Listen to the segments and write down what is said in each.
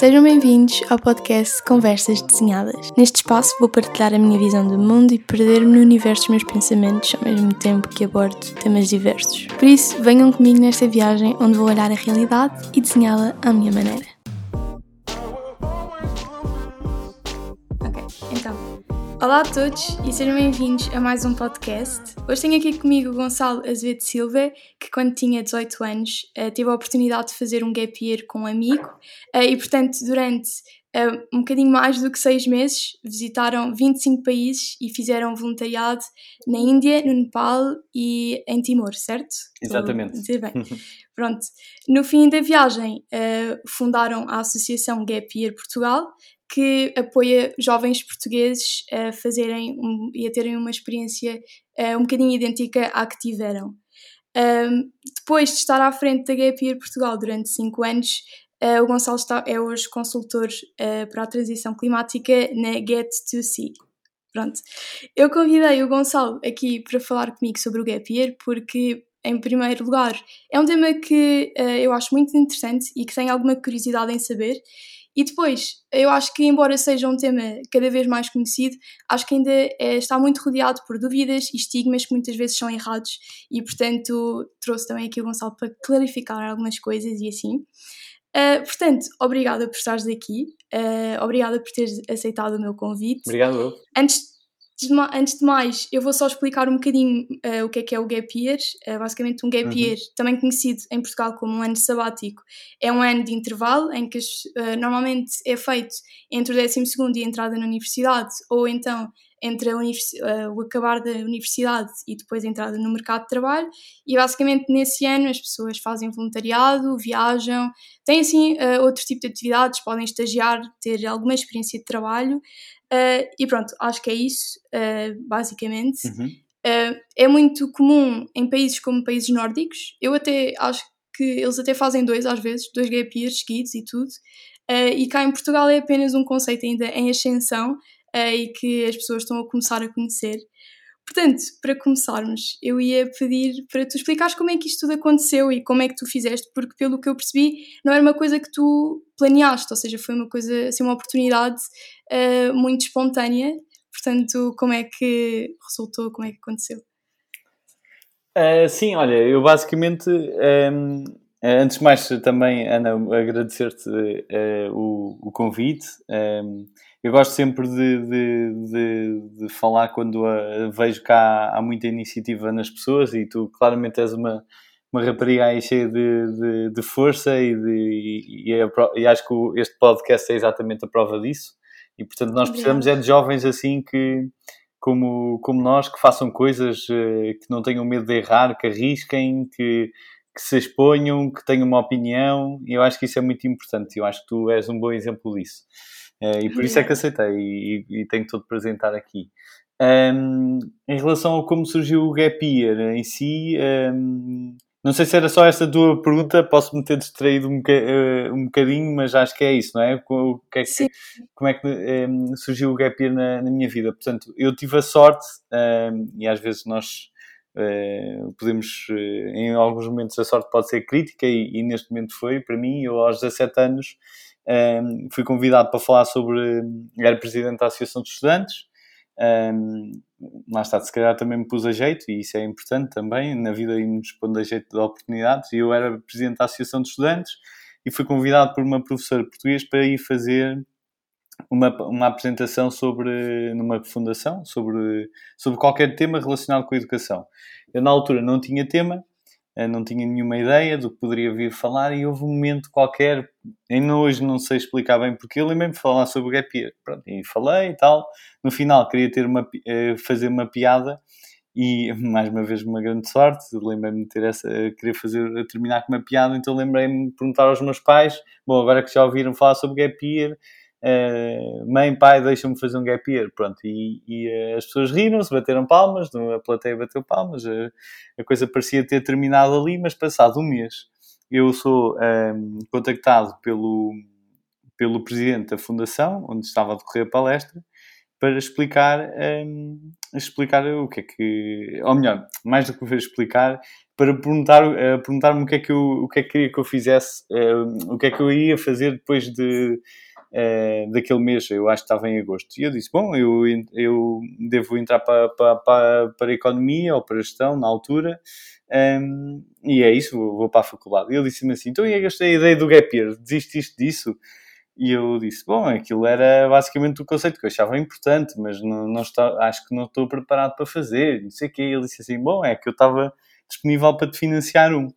Sejam bem-vindos ao podcast Conversas Desenhadas. Neste espaço vou partilhar a minha visão do mundo e perder-me no universo dos meus pensamentos ao mesmo tempo que abordo temas diversos. Por isso, venham comigo nesta viagem onde vou olhar a realidade e desenhá-la à minha maneira. Olá a todos e sejam bem-vindos a mais um podcast. Hoje tenho aqui comigo o Gonçalo Azevedo Silva, que quando tinha 18 anos uh, teve a oportunidade de fazer um gap year com um amigo uh, e, portanto, durante uh, um bocadinho mais do que seis meses visitaram 25 países e fizeram voluntariado na Índia, no Nepal e em Timor, certo? Exatamente. Estou dizer bem. Pronto. No fim da viagem, fundaram a Associação Gap Year Portugal, que apoia jovens portugueses a fazerem um, e a terem uma experiência uh, um bocadinho idêntica à que tiveram. Um, depois de estar à frente da Gap Year Portugal durante 5 anos, uh, o Gonçalo está, é hoje consultor uh, para a transição climática na Get2C. Pronto. Eu convidei o Gonçalo aqui para falar comigo sobre o Gap Year porque, em primeiro lugar, é um tema que eu acho muito interessante e que tenho alguma curiosidade em saber e depois, eu acho que, embora seja um tema cada vez mais conhecido, acho que ainda é, está muito rodeado por dúvidas e estigmas que muitas vezes são errados, e portanto trouxe também aqui o Gonçalo para clarificar algumas coisas e assim. Uh, portanto, obrigada por estares aqui, uh, obrigada por teres aceitado o meu convite. Obrigado. Antes antes de mais, eu vou só explicar um bocadinho uh, o que é que é o Gap Year. Uh, basicamente, um Gap uhum. Year, também conhecido em Portugal como um ano sabático, é um ano de intervalo em que uh, normalmente é feito entre o 12 e a entrada na universidade, ou então entre o acabar da universidade e depois a entrada no mercado de trabalho. E basicamente, nesse ano, as pessoas fazem voluntariado, viajam, têm assim outro tipo de atividades, podem estagiar, ter alguma experiência de trabalho. Uh, e pronto, acho que é isso, uh, basicamente. Uhum. Uh, é muito comum em países como países nórdicos. Eu até acho que eles até fazem dois às vezes, dois gap years seguidos e tudo. e cá em Portugal é apenas um conceito ainda em ascensão e que as pessoas estão a começar a conhecer. Portanto, para começarmos, eu ia pedir para tu explicares como é que isto tudo aconteceu e como é que tu fizeste, porque pelo que eu percebi, não era uma coisa que tu planeaste, ou seja, foi uma coisa, assim, uma oportunidade uh, muito espontânea. Portanto, como é que resultou, como é que aconteceu? Uh, sim, olha, eu basicamente, um, ehm, antes de mais também, Ana, agradecer-te uh, o, o, convite. Um, ehm, eu gosto sempre de, de, de, de falar quando a, vejo que há, há, muita iniciativa nas pessoas e tu claramente és uma, uma rapariga aí cheia de, de, força e, e, é, e, acho que este podcast é exatamente a prova disso. E portanto nós precisamos é de jovens assim que como, como nós que façam coisas eh, que não tenham medo de errar, que arrisquem, que, que se exponham, que tenham uma opinião e eu acho que isso é muito importante eu acho que tu és um bom exemplo disso. Uh, e por isso é que aceitei e, e, tenho todo apresentar aqui. Um, em relação a como surgiu o Gap Year em si, um, não sei se era só esta tua pergunta, posso-me ter distraído um, uh, um bocadinho, mas acho que é isso, não é? O que é que, como é que um, surgiu o Gap Year na, na, minha vida? Portanto, eu tive a sorte, e às vezes nós podemos, uh, em alguns momentos a sorte pode ser crítica, e, e neste momento foi, para mim, eu aos 17 anos um, fui convidado para falar sobre. Era presidente da Associação de Estudantes. Um, lá está, se calhar também me pus a jeito, e isso é importante também na vida nos pondo a jeito de oportunidades. Eu era presidente da Associação de Estudantes e fui convidado por uma professora portuguesa para ir fazer uma, uma apresentação sobre, numa fundação, sobre, sobre qualquer tema relacionado com a educação. Eu, na altura, não tinha tema, eh, não tinha nenhuma ideia do que poderia vir falar e houve um momento qualquer, ainda hoje não sei explicar bem porque eu lembrei-me de falar sobre o gap year. Pronto, e falei e tal. No final queria ter uma, eh, fazer uma piada e mais uma vez uma grande sorte, lembrei-me de ter essa, querer fazer, terminar com uma piada, então lembrei-me de perguntar aos meus pais, bom, agora que já ouviram falar sobre gap year, Uh, mãe, pai, deixa-me fazer um gap year, pronto, e, e uh, as pessoas riram-se, bateram palmas, a plateia bateu palmas, uh, a coisa parecia ter terminado ali, mas passado um mês, eu sou um, contactado pelo, pelo presidente da fundação, onde estava a decorrer a palestra, para explicar, um, explicar o que é que, ou melhor, mais do que explicar, para perguntar, uh, perguntar-me o que é que eu, o que é que queria que eu fizesse, o que é que eu ia fazer depois de, uh, daquele mês, eu acho que estava em agosto. E eu disse, bom, eu, eu devo entrar para, para, para, para a economia ou para a gestão na altura, um, e é isso, vou, vou, para a faculdade. E ele disse-me assim, então eu gastei a ideia do gap year, desististe disso? E eu disse, bom, aquilo era basicamente o conceito que eu achava importante, mas não, não está, acho que não estou preparado para fazer, não sei o quê. E ele disse assim, bom, é que eu estava disponível para te financiar um.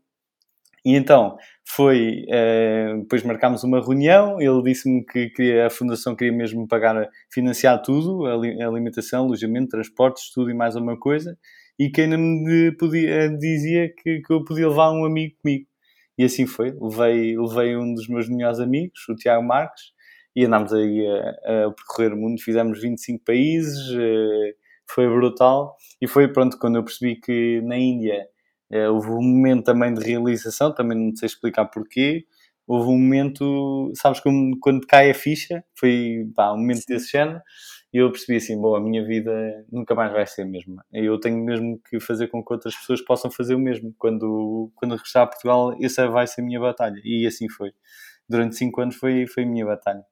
E então, foi, uh, depois marcámos uma reunião, ele disse-me que queria, a fundação queria mesmo pagar, financiar tudo, a alimentação, alojamento, transportes, tudo e mais alguma coisa, e que ainda me podia, dizia que, que eu podia levar um amigo comigo. E assim foi, levei, levei um dos meus melhores amigos, o Tiago Marques, e andámos aí a, a percorrer o mundo, fizemos 25 países, uh, foi brutal, e foi pronto, quando eu percebi que na Índia houve um momento também de realização, também não sei explicar porquê. Houve um momento, sabes, como quando cai a ficha, foi pá, um momento desse género, e eu percebi assim: bom, a minha vida nunca mais vai ser a mesma. Eu tenho mesmo que fazer com que outras pessoas possam fazer o mesmo. Quando, quando regressar a Portugal, essa vai ser a minha batalha. E assim foi. Durante cinco anos foi, foi a minha batalha.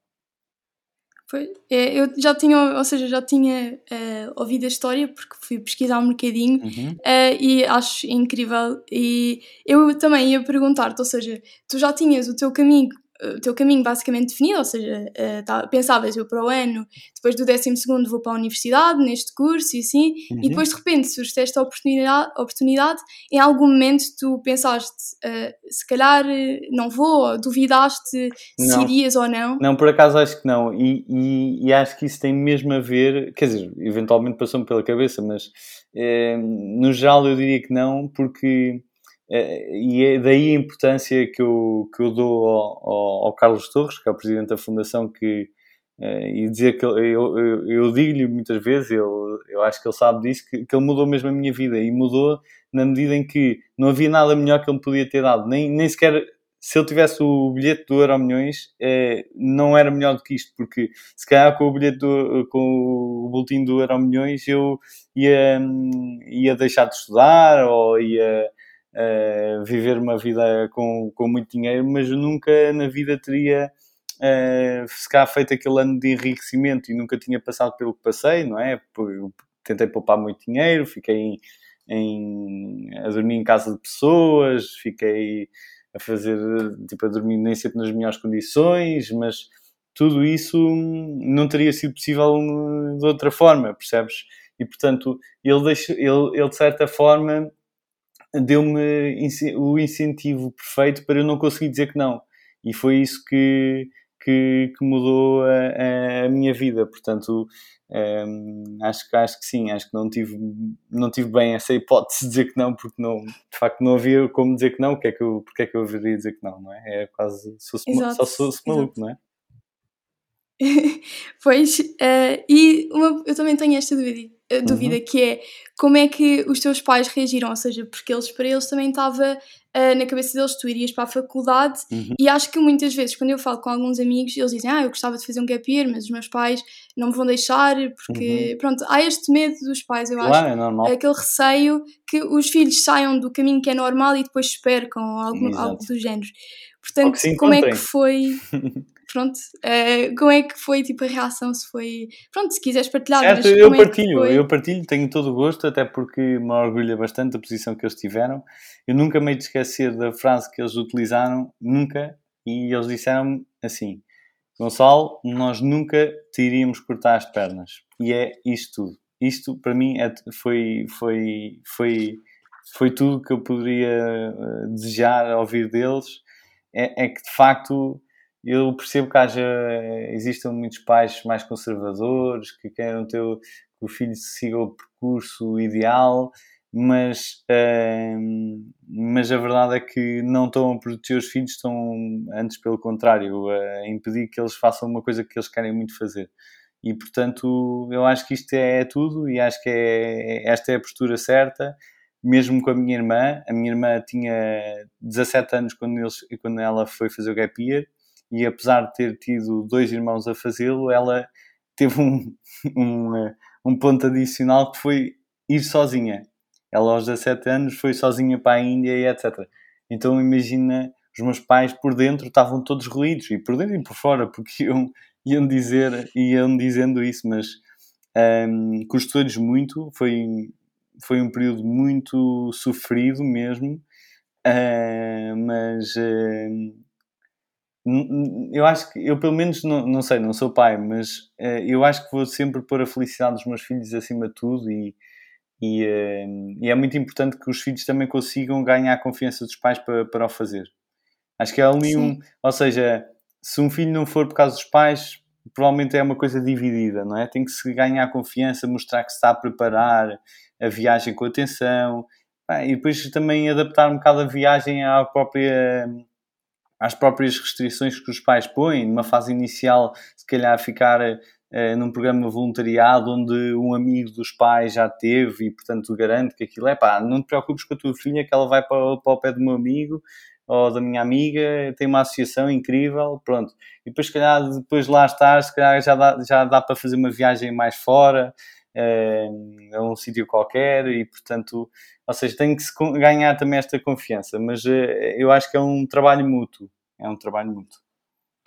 É, eu já tinha, ou seja, já tinha uh, ouvido a história porque fui pesquisar um bocadinho uhum. uh, e acho incrível. E eu também ia perguntar-te, ou seja, tu já tinhas o teu caminho o teu caminho basicamente definido, ou seja, uh, tá, pensavas eu para o ano, depois do 12 vou para a universidade, neste curso e assim, uhum. e depois de repente surge esta oportunidade, oportunidade, em algum momento tu pensaste, uh, se calhar eh, não vou, duvidaste não. se irias ou não? Não, por acaso acho que não, e, e, e acho que isso tem mesmo a ver, quer dizer, eventualmente passou-me pela cabeça, mas no geral eu diria que não, porque e é daí a importância que eu, que eu dou ao, ao, Carlos Torres, que é o presidente da Fundação, que, é, e dizer que eu, eu, eu digo-lhe muitas vezes, eu, eu acho que ele sabe disso, que, que ele mudou mesmo a minha vida. E mudou na medida em que não havia nada melhor que ele podia ter dado, nem, nem sequer se ele tivesse o bilhete do Euro Milhões, é, não era melhor do que isto, porque se calhar com o bilhete do, com o boletim do Euro Milhões eu ia, ia deixar de estudar ou ia uh, viver uma vida com, com muito dinheiro, mas nunca na vida teria uh, se feito aquele ano de enriquecimento e nunca tinha passado pelo que passei, não é? Tentei poupar muito dinheiro, fiquei em, em, a dormir em casa de pessoas, fiquei a fazer, tipo, a dormir nem sempre nas melhores condições, mas tudo isso não teria sido possível de outra forma, percebes? E portanto, ele, deixa, ele, ele de certa forma deu-me o incentivo perfeito para eu não conseguir dizer que não. E foi isso que, que, que mudou a, a, minha vida. Portanto, um, acho, acho que sim, acho que não tive, não tive bem essa hipótese de dizer que não, porque não, de facto não havia como dizer que não, porque é que eu, porque é que eu haveria dizer que não, não é? É quase, sou só sou maluco, não é? pois, uh, e uma, eu também tenho esta dúvida, uh, dúvida uhum. que é como é que os teus pais reagiram, ou seja, porque eles para eles também estava uh, na cabeça deles tu irias para a faculdade uhum. e acho que muitas vezes quando eu falo com alguns amigos eles dizem, ah eu gostava de fazer um gap year, mas os meus pais não me vão deixar porque, uhum. pronto, há este medo dos pais, eu claro, acho, é normal. aquele receio que os filhos saiam do caminho que é normal e depois se percam, algo, algo do género. Portanto, como é que foi... pronto, uh, como é que foi tipo a reação? Se foi, pronto, se quiseres partilhar, certo, eu é partilho, eu partilho, tenho todo o gosto, até porque me orgulha bastante a posição que eles tiveram. Eu nunca me esquecer da frase que eles utilizaram, nunca, e eles disseram assim: Gonçalo, nós nunca te iríamos cortar as pernas, e é isto tudo. Isto para mim é, foi, foi, foi, foi tudo que eu poderia eh, desejar ouvir deles. É, é que de facto eu percebo que haja, existam muitos pais mais conservadores que querem ter, que o filho siga o percurso ideal, mas, uh, mas a verdade é que não estão a proteger os filhos, estão antes pelo contrário, a impedir que eles façam uma coisa que eles querem muito fazer. E portanto, eu acho que isto é, é tudo e acho que é, esta é a postura certa mesmo com a minha irmã. A minha irmã tinha 17 anos quando, eles, quando ela foi fazer o gap year e apesar de ter tido dois irmãos a fazê-lo, ela teve um, um, eh, um ponto adicional que foi ir sozinha. ela aos 17 anos foi sozinha para a Índia e etc. Então imagina, os meus pais por dentro estavam todos ruídos, e por dentro e por fora, porque iam, iam dizer, iam dizendo isso, mas um, custou-lhes muito, foi, foi um período muito sofrido mesmo, uh, mas uh, eu acho que eu pelo menos não, não sei, não sou pai, mas uh, eu acho que vou sempre pôr a felicidade dos meus filhos acima de tudo e, e, e, é muito importante que os filhos também consigam ganhar a confiança dos pais para, para o fazer. Acho que é ali um, ou seja, se um filho não for por causa dos pais, provavelmente é uma coisa dividida, não é? Tem que se ganhar confiança, mostrar que se está a preparar a viagem com atenção e depois também adaptar um bocado a viagem à própria às próprias restrições que os pais põem, numa fase inicial, se calhar ficar uh, num programa voluntariado onde um amigo dos pais já teve e, portanto, garante que aquilo é pá, não te preocupes com a tua filha que ela vai para, para o pé do meu amigo ou da minha amiga, tem uma associação incrível, pronto. E depois, se calhar, depois lá estás, se calhar já dá, já dá para fazer uma viagem mais fora, a um sítio qualquer e, portanto, ou seja, tem que se ganhar também esta confiança, mas eh, eu acho que é um trabalho mútuo, é um trabalho mútuo.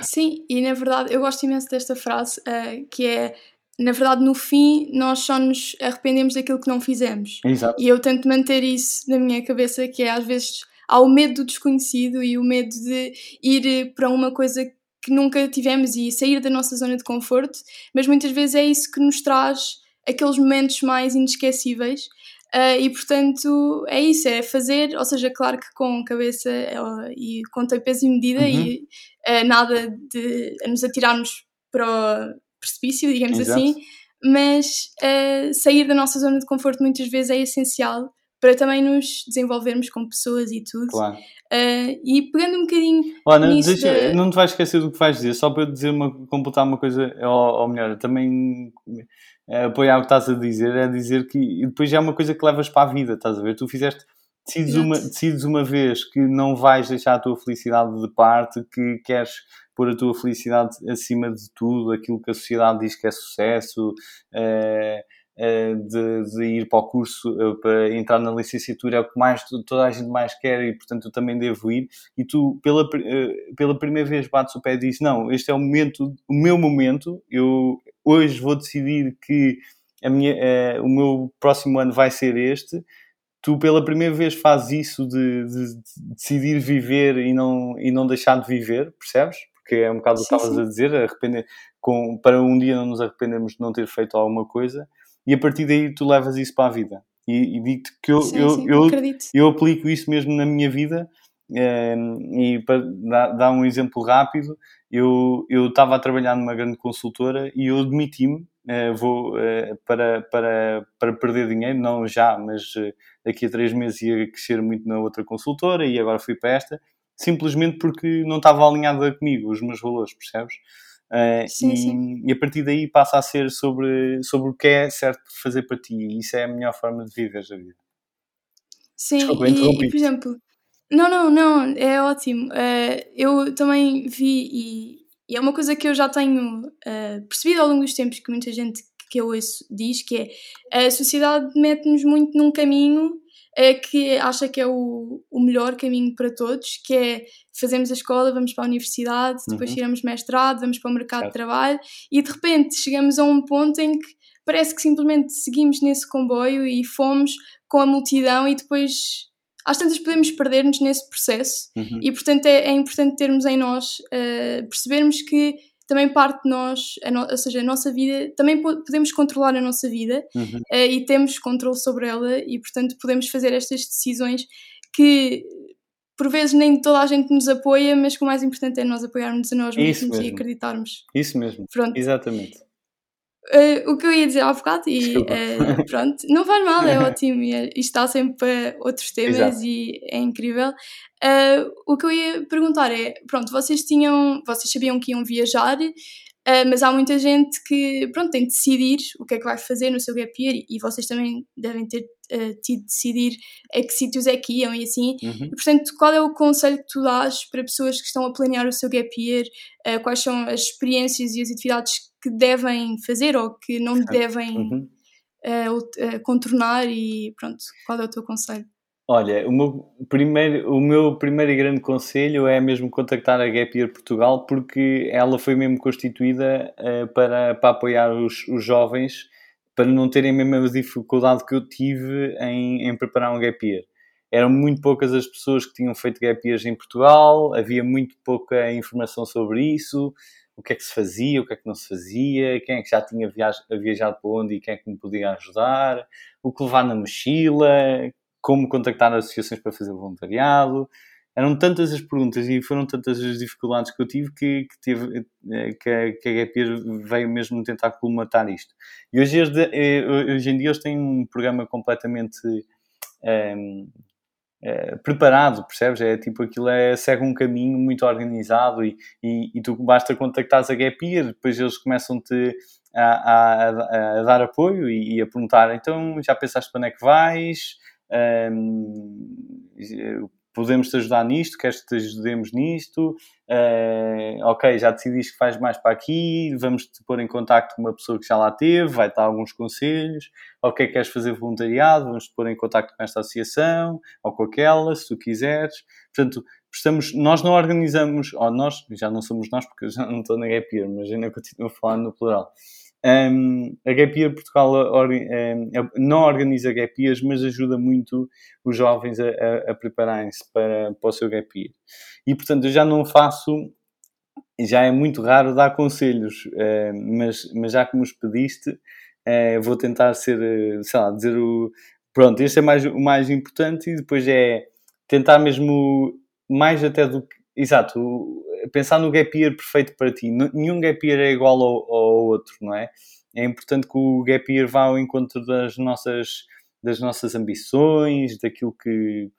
Sim, e na verdade eu gosto imenso desta frase, uh, que é na verdade, no fim, nós só nos arrependemos daquilo que não fizemos. Exato. E eu tento manter isso na minha cabeça, que é às vezes há o medo do desconhecido e o medo de ir para uma coisa que nunca tivemos e sair da nossa zona de conforto, mas muitas vezes é isso que nos traz aqueles momentos mais inesquecíveis. Uh, e portanto é isso, é fazer, ou seja, claro que com cabeça uh, e com peso e medida uhum. e uh, nada de nos atirarmos para o precipício, digamos Exato. assim, mas sair da nossa zona de conforto muitas vezes é essencial para também nos desenvolvermos como pessoas e tudo. Claro. e pegando um bocadinho. Olha, não, deixa, de... não te vais esquecer do que vais dizer, só para dizer uma, completar uma coisa, ou, ou melhor, também é, apoiar o que estás a dizer, é dizer que depois já é uma coisa que levas para a vida, estás a ver? Tu fizeste, decides uma, decides uma vez que não vais deixar a tua felicidade de parte, que queres pôr a tua felicidade acima de tudo, aquilo que a sociedade diz que é sucesso, é, de, de, ir para o curso, eh, para entrar na licenciatura, é o que mais toda a gente mais quer e, portanto, eu também devo ir. E tu, pela, eh, pela primeira vez, bates o pé e dizes: Não, este é o momento, o meu momento, eu hoje vou decidir que a minha, o meu próximo ano vai ser este. Tu, pela primeira vez, fazes isso de, de, de, decidir viver e não, e não deixar de viver, percebes? Porque é um bocado o que estavas a dizer, arrepender, com, para um dia não nos arrependermos de não ter feito alguma coisa, e a partir daí tu levas isso para a vida. E, e digo-te que eu, sim, eu, sim, eu, eu, aplico isso mesmo na minha vida. Eh, e para dar, um exemplo rápido, eu estava a trabalhar numa grande consultora e eu demiti-me Uh, vou uh, para, para, para perder dinheiro, não já, mas daqui a três meses ia crescer muito na outra consultora e agora fui para esta, simplesmente porque não estava alinhada comigo os meus valores, percebes? Sim, e, sim. e, a partir daí passa a ser sobre, sobre o que é certo fazer para ti, e isso é a melhor forma de viver a vida. Sim, Desculpa, e, e, por exemplo, não, não, não, é ótimo. Uh, eu também vi, e, e, é uma coisa que eu já tenho uh, percebido ao longo dos tempos, que muita gente que eu ouço diz, que é a sociedade mete-nos muito num caminho uh, que acha que é o, o melhor caminho para todos, que é fazemos a escola, vamos para a universidade, depois uhum. tiramos mestrado, vamos para o mercado de trabalho e de repente chegamos a um ponto em que parece que simplesmente seguimos nesse comboio e fomos com a multidão e depois às tantas podemos perder-nos nesse processo uhum. e, portanto, é, é, importante termos em nós, uh, percebermos que também parte de nós, no, ou seja, a nossa vida, também podemos controlar a nossa vida uhum. uh, e temos controle sobre ela e, portanto, podemos fazer estas decisões que por vezes nem toda a gente nos apoia, mas que o mais importante é nós apoiarmos a nós mesmos e acreditarmos. Isso mesmo. Pronto. Exatamente. Uh, o que eu ia dizer há bocado, e uh, pronto, não faz mal, é ótimo, e, é, está sempre para outros temas Exato. e é incrível. Uh, o que eu ia perguntar é: pronto, vocês tinham, vocês sabiam que iam viajar, mas há muita gente que, pronto, tem de decidir o que é que vai fazer no seu gap year e vocês também devem ter tido de decidir a que sítios é que iam e assim. Uhum. E, portanto, qual é o conselho que tu dás para pessoas que estão a planear o seu gap year? quais são as experiências e as atividades que devem fazer ou que não devem uhum. uh, contornar e pronto, qual é o teu conselho? Olha, o meu, primeiro, o meu primeiro e grande conselho é mesmo contactar a Gap Year Portugal porque ela foi mesmo constituída uh, para, para apoiar os, os jovens para não terem a mesma dificuldade que eu tive em, em preparar um Gap Year. Eram muito poucas as pessoas que tinham feito Gap Years em Portugal, havia muito pouca informação sobre isso, o que é que se fazia, o que é que não se fazia, quem é que já tinha viajado para onde e quem é que me podia ajudar, o que levar na mochila, como contactar associações para fazer voluntariado. Eram tantas as perguntas e foram tantas as dificuldades que eu tive que, que, eh, que, a, que a GPR veio mesmo tentar colmatar isto. E hoje, eh, hoje em dia eles têm um programa completamente um, ehm, é, preparado, percebes? É tipo aquilo é, segue um caminho muito organizado e, e, e tu basta contactares a Gap Year, depois eles começam-te a, a, a, dar apoio e, e, a perguntar então já pensaste para onde é que vais? Um, podemos te ajudar nisto, queres que te ajudemos nisto? Uh, ok, já decidiste que faz mais para aqui, vamos te pôr em contacto com uma pessoa que já lá teve, vai dar alguns conselhos. Ok, queres fazer voluntariado, vamos te pôr em contacto com esta associação ou com aquela, se tu quiseres. Portanto, estamos, nós não organizamos, ou nós, já não somos nós porque eu já não estou na Gap mas ainda continuo a falar no plural. Um, a Gap Year Portugal um, não organiza Gap Years, mas ajuda muito os jovens a, a, a prepararem-se para, para o seu Gap Year. E, portanto, eu já não faço, já é muito raro dar conselhos, mas, mas já que nos pediste, uh, vou tentar ser, sei lá, dizer o... Pronto, este é mais, o mais importante e depois é tentar mesmo mais até do que... Exato, pensar no gap year perfeito para ti. Nenhum gap year é igual ao, ao outro, não é? É importante que o gap year vá ao encontro das nossas, das nossas ambições, daquilo que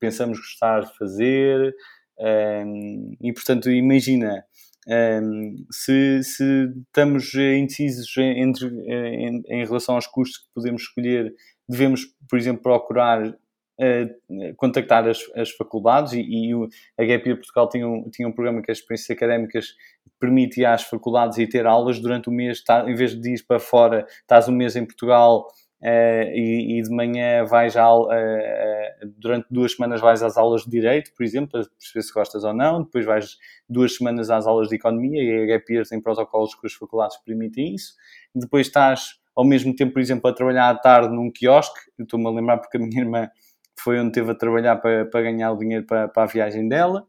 pensamos gostar de fazer. Um, e, portanto, imagina, um, se, se, estamos indecisos entre, em, em, relação aos cursos que podemos escolher, devemos, por exemplo, procurar uh, contactar as, as faculdades e, e o, a Gap Portugal tinha um, tinha um programa que as experiências académicas permitia às faculdades ir ter aulas durante o mês, tá, em vez de ir para fora, estás um mês em Portugal uh, e, e, de manhã vais a, uh, durante duas semanas vais às aulas de Direito, por exemplo, para perceber se gostas ou não, depois vais duas semanas às aulas de Economia e a Gap tem protocolos que as faculdades permitem isso, depois estás ao mesmo tempo, por exemplo, a trabalhar à tarde num quiosque, estou-me a lembrar porque a minha irmã foi onde teve a trabalhar para, para ganhar o dinheiro para, para a viagem dela.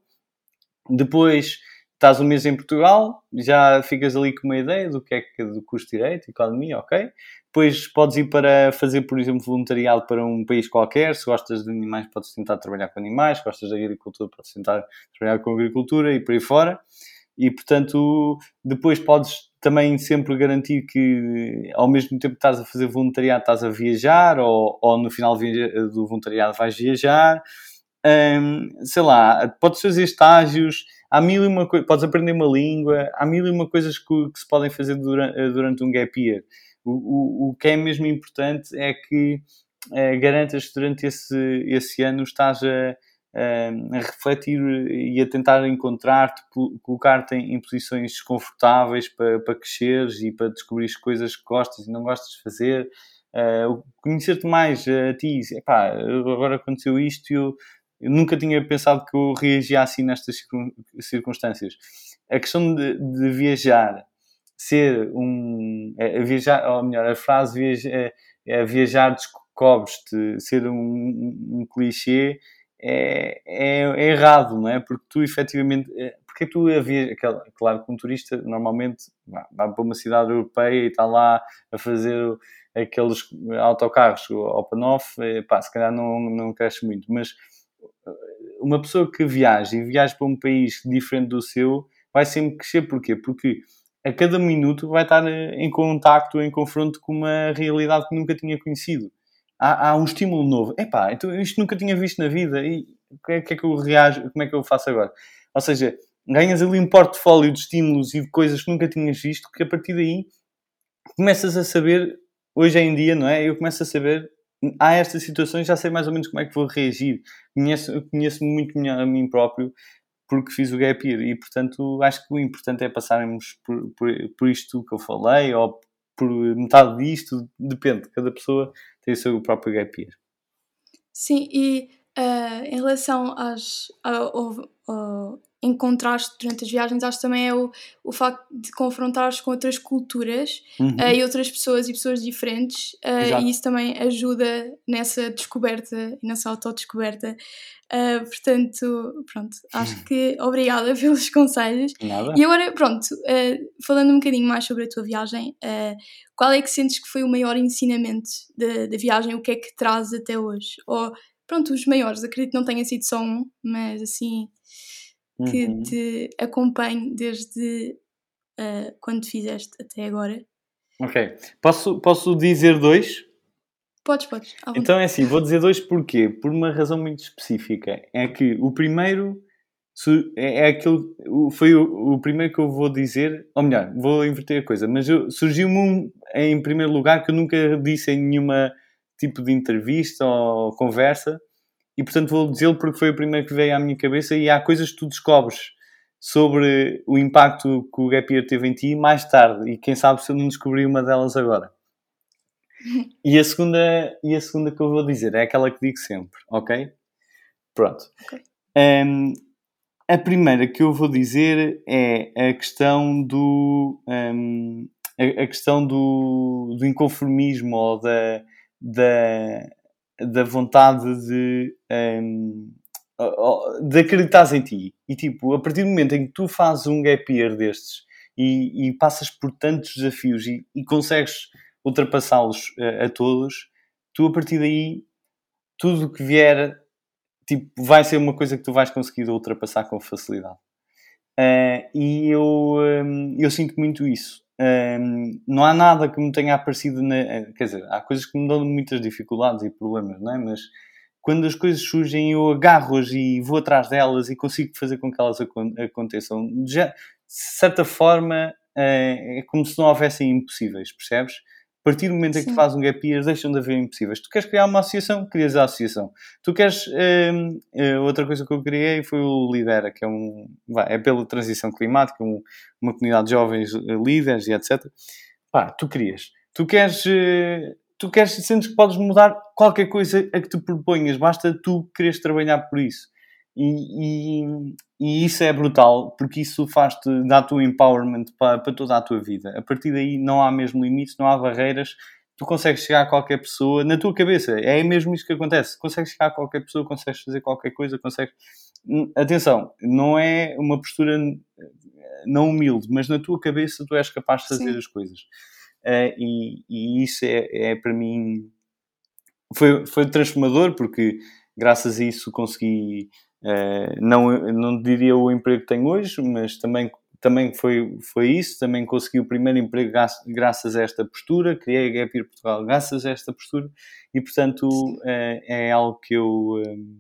Depois estás um mês em Portugal, já ficas ali com uma ideia do que é que do custo direito, economia, ok? Depois podes ir para fazer, por exemplo, voluntariado para um país qualquer. Se gostas de animais, podes tentar trabalhar com animais. Se gostas de agricultura, podes tentar trabalhar com agricultura e por aí fora. E, portanto, depois podes também sempre garantir que ao mesmo tempo que estás a fazer voluntariado estás a viajar ou, ou no final do voluntariado vais viajar. Um, sei lá, podes fazer estágios, há mil e uma coisas, podes aprender uma língua, há mil e uma coisas que, que se podem fazer durante, durante um gap year. O, o, o, que é mesmo importante é que uh, garantas que durante esse, esse ano estás a, a refletir e a tentar encontrar-te, colocar-te em, posições confortáveis para, para cresceres e para descobrir coisas que gostas e não gostas de fazer. Uh, conhecer-te mais a ti, epá, agora aconteceu isto e eu, eu, nunca tinha pensado que eu reagia assim nestas circunstâncias. A questão de, de viajar, ser um. É, viajar, ou melhor, a frase viaja, é, é viajar descobres-te, ser um, um clichê é, é, é, errado, não é? Porque tu efetivamente. É, porque tu havia. Claro que um turista normalmente vai para uma cidade europeia e está lá a fazer aqueles autocarros open off, pá, se calhar não, não cresce muito, mas uma pessoa que viaja e viaja para um país diferente do seu vai sempre crescer. Porquê? Porque a cada minuto vai estar em contacto, em confronto com uma realidade que nunca tinha conhecido há, há um estímulo novo. Epá, então isto nunca tinha visto na vida e o que, é, que é que eu reajo, como é que eu faço agora? Ou seja, ganhas ali um portfólio de estímulos e de coisas que nunca tinhas visto, que a partir daí começas a saber, hoje em dia, não é? Eu começo a saber, há estas situações, já sei mais ou menos como é que vou reagir. Conheço-me conheço muito melhor a mim próprio porque fiz o gap year e, portanto, acho que o importante é passarmos por, por, por isto que eu falei ou por metade disto, depende, cada pessoa tem o seu próprio gap year. Sim, e uh, em relação às, ao, ao, encontraste durante as viagens, acho que também é o, o facto de confrontares com outras culturas uhum. uh, e outras pessoas e pessoas diferentes, uh, e isso também ajuda nessa descoberta e nessa autodescoberta. Uh, portanto, pronto, acho que obrigada pelos conselhos. Nada. E agora, pronto, falando um bocadinho mais sobre a tua viagem, qual é que sentes que foi o maior ensinamento da, da viagem? O que é que traz até hoje? Ou, pronto, os maiores, acredito que não tenha sido só um, mas assim que uhum. te acompanhe desde uh, quando fizeste até agora. Ok. Posso, posso dizer dois? Podes, podes. Então é assim, vou dizer dois porquê? Por uma razão muito específica. É que o primeiro é, é aquele. Foi o, o primeiro que eu vou dizer, ou melhor, vou inverter a coisa, mas surgiu-me um, em primeiro lugar que eu nunca disse em nenhuma tipo de entrevista ou conversa, e portanto vou dizê-lo porque foi o primeiro que veio à minha cabeça e há coisas que tu descobres sobre o impacto que o Gap Year teve em ti mais tarde e quem sabe se eu não descobri uma delas agora. E a segunda, e a segunda que eu vou dizer é aquela que digo sempre, ok? Pronto. Okay. Um, a primeira que eu vou dizer é a questão do um, a, a, questão do, do inconformismo ou da, da, da vontade de, um, de acreditares em ti. E tipo, a partir do momento em que tu fazes um gap year destes e, e passas por tantos desafios e, e consegues ultrapassá-los a, eh, a, todos, tu a partir daí, tudo o que vier, tipo, vai ser uma coisa que tu vais conseguir ultrapassar com facilidade. Uh, e eu, um, eu sinto muito isso. Um, não há nada que me tenha aparecido, na, eh, quer dizer, há coisas que me dão muitas dificuldades e problemas, não é? Mas quando as coisas surgem, eu agarro-as e vou atrás delas e consigo fazer com que elas aconteçam. De certa forma, é como se não houvessem impossíveis, percebes? A partir do momento em que tu fazes um gap year, deixam de haver impossíveis. Tu queres criar uma associação, crias a associação. Tu queres. Uh, uh, outra coisa que eu criei foi o Lidera, que é um. É pela transição climática, um, uma comunidade de jovens eh, líderes e etc. Pá, tu crias. Tu queres. Uh, tu queres, sentes que podes mudar qualquer coisa a que tu proponhas, basta tu quereres trabalhar por isso. E, e, e, isso é brutal, porque isso faz-te, dá-te o empowerment para, para toda a tua vida. A partir daí não há mesmo limites, não há barreiras, tu consegues chegar a qualquer pessoa na tua cabeça. É mesmo isso que acontece. Consegues chegar a qualquer pessoa, consegues fazer qualquer coisa, consegues. Atenção, não é uma postura não humilde, mas na tua cabeça tu és capaz de fazer Sim. as coisas. Uh, e, e, isso é, é para mim. Foi, foi transformador, porque graças a isso consegui não, não diria o emprego que tenho hoje, mas também, também foi, foi isso. Também consegui o primeiro emprego graças a esta postura. Criei a Gap Year Portugal graças a esta postura. E, portanto, uh, é algo que eu, um,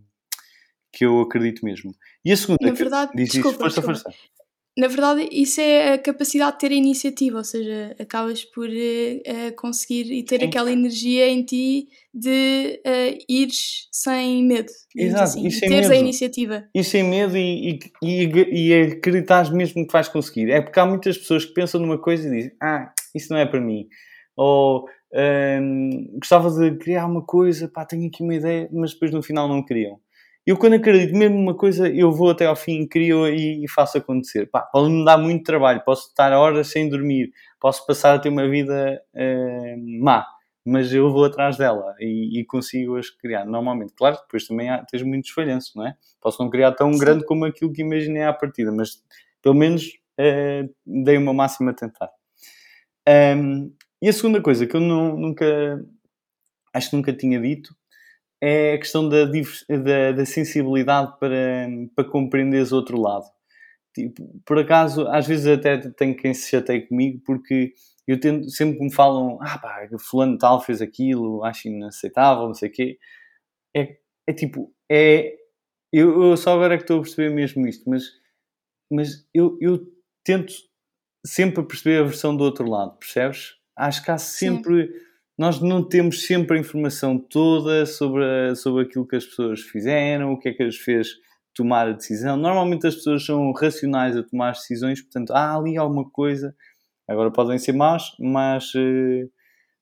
que eu acredito mesmo. E a segunda... Na verdade, que, diz desculpa, força, desculpa. Força na verdade, isso é a capacidade de ter a iniciativa, ou seja, acabas por uh, conseguir e ter Sim. aquela energia em ti de uh, ires sem medo. Exato, assim, e sem teres medo. a iniciativa. E sem medo e, e, e, e acreditares mesmo que vais conseguir. É porque há muitas pessoas que pensam numa coisa e dizem: Ah, isso não é para mim. Ou um, gostava de criar uma coisa, pá, tenho aqui uma ideia, mas depois no final não criam. Eu, quando acredito mesmo numa coisa, eu vou até ao fim, crio e, e faço acontecer. Pá, pode-me dar muito trabalho, posso estar horas sem dormir, posso passar a ter uma vida uh, má, mas eu vou atrás dela e, e consigo-as criar. Normalmente, claro, depois também há, tens muitos falhanços, não é? Posso não criar tão Sim. grande como aquilo que imaginei à partida, mas pelo menos uh, dei uma máxima a tentar. Um, e a segunda coisa que eu não, nunca, acho que nunca tinha dito, é a questão da, da, da sensibilidade para, para compreenderes outro lado. Tipo, por acaso, às vezes até tenho quem se chateie comigo porque eu tento, sempre que me falam, ah pá, fulano tal fez aquilo, acho inaceitável, não sei o quê. É, é tipo, é... Eu, eu só agora é que estou a perceber mesmo isto, mas, mas eu, eu tento sempre perceber a versão do outro lado, percebes? Acho que há sempre... Sim nós não temos sempre a informação toda sobre, sobre aquilo que as pessoas fizeram, o que é que as fez tomar a decisão. Normalmente as pessoas são racionais a tomar as decisões, portanto, há ali alguma coisa Agora podem ser más, mas uh,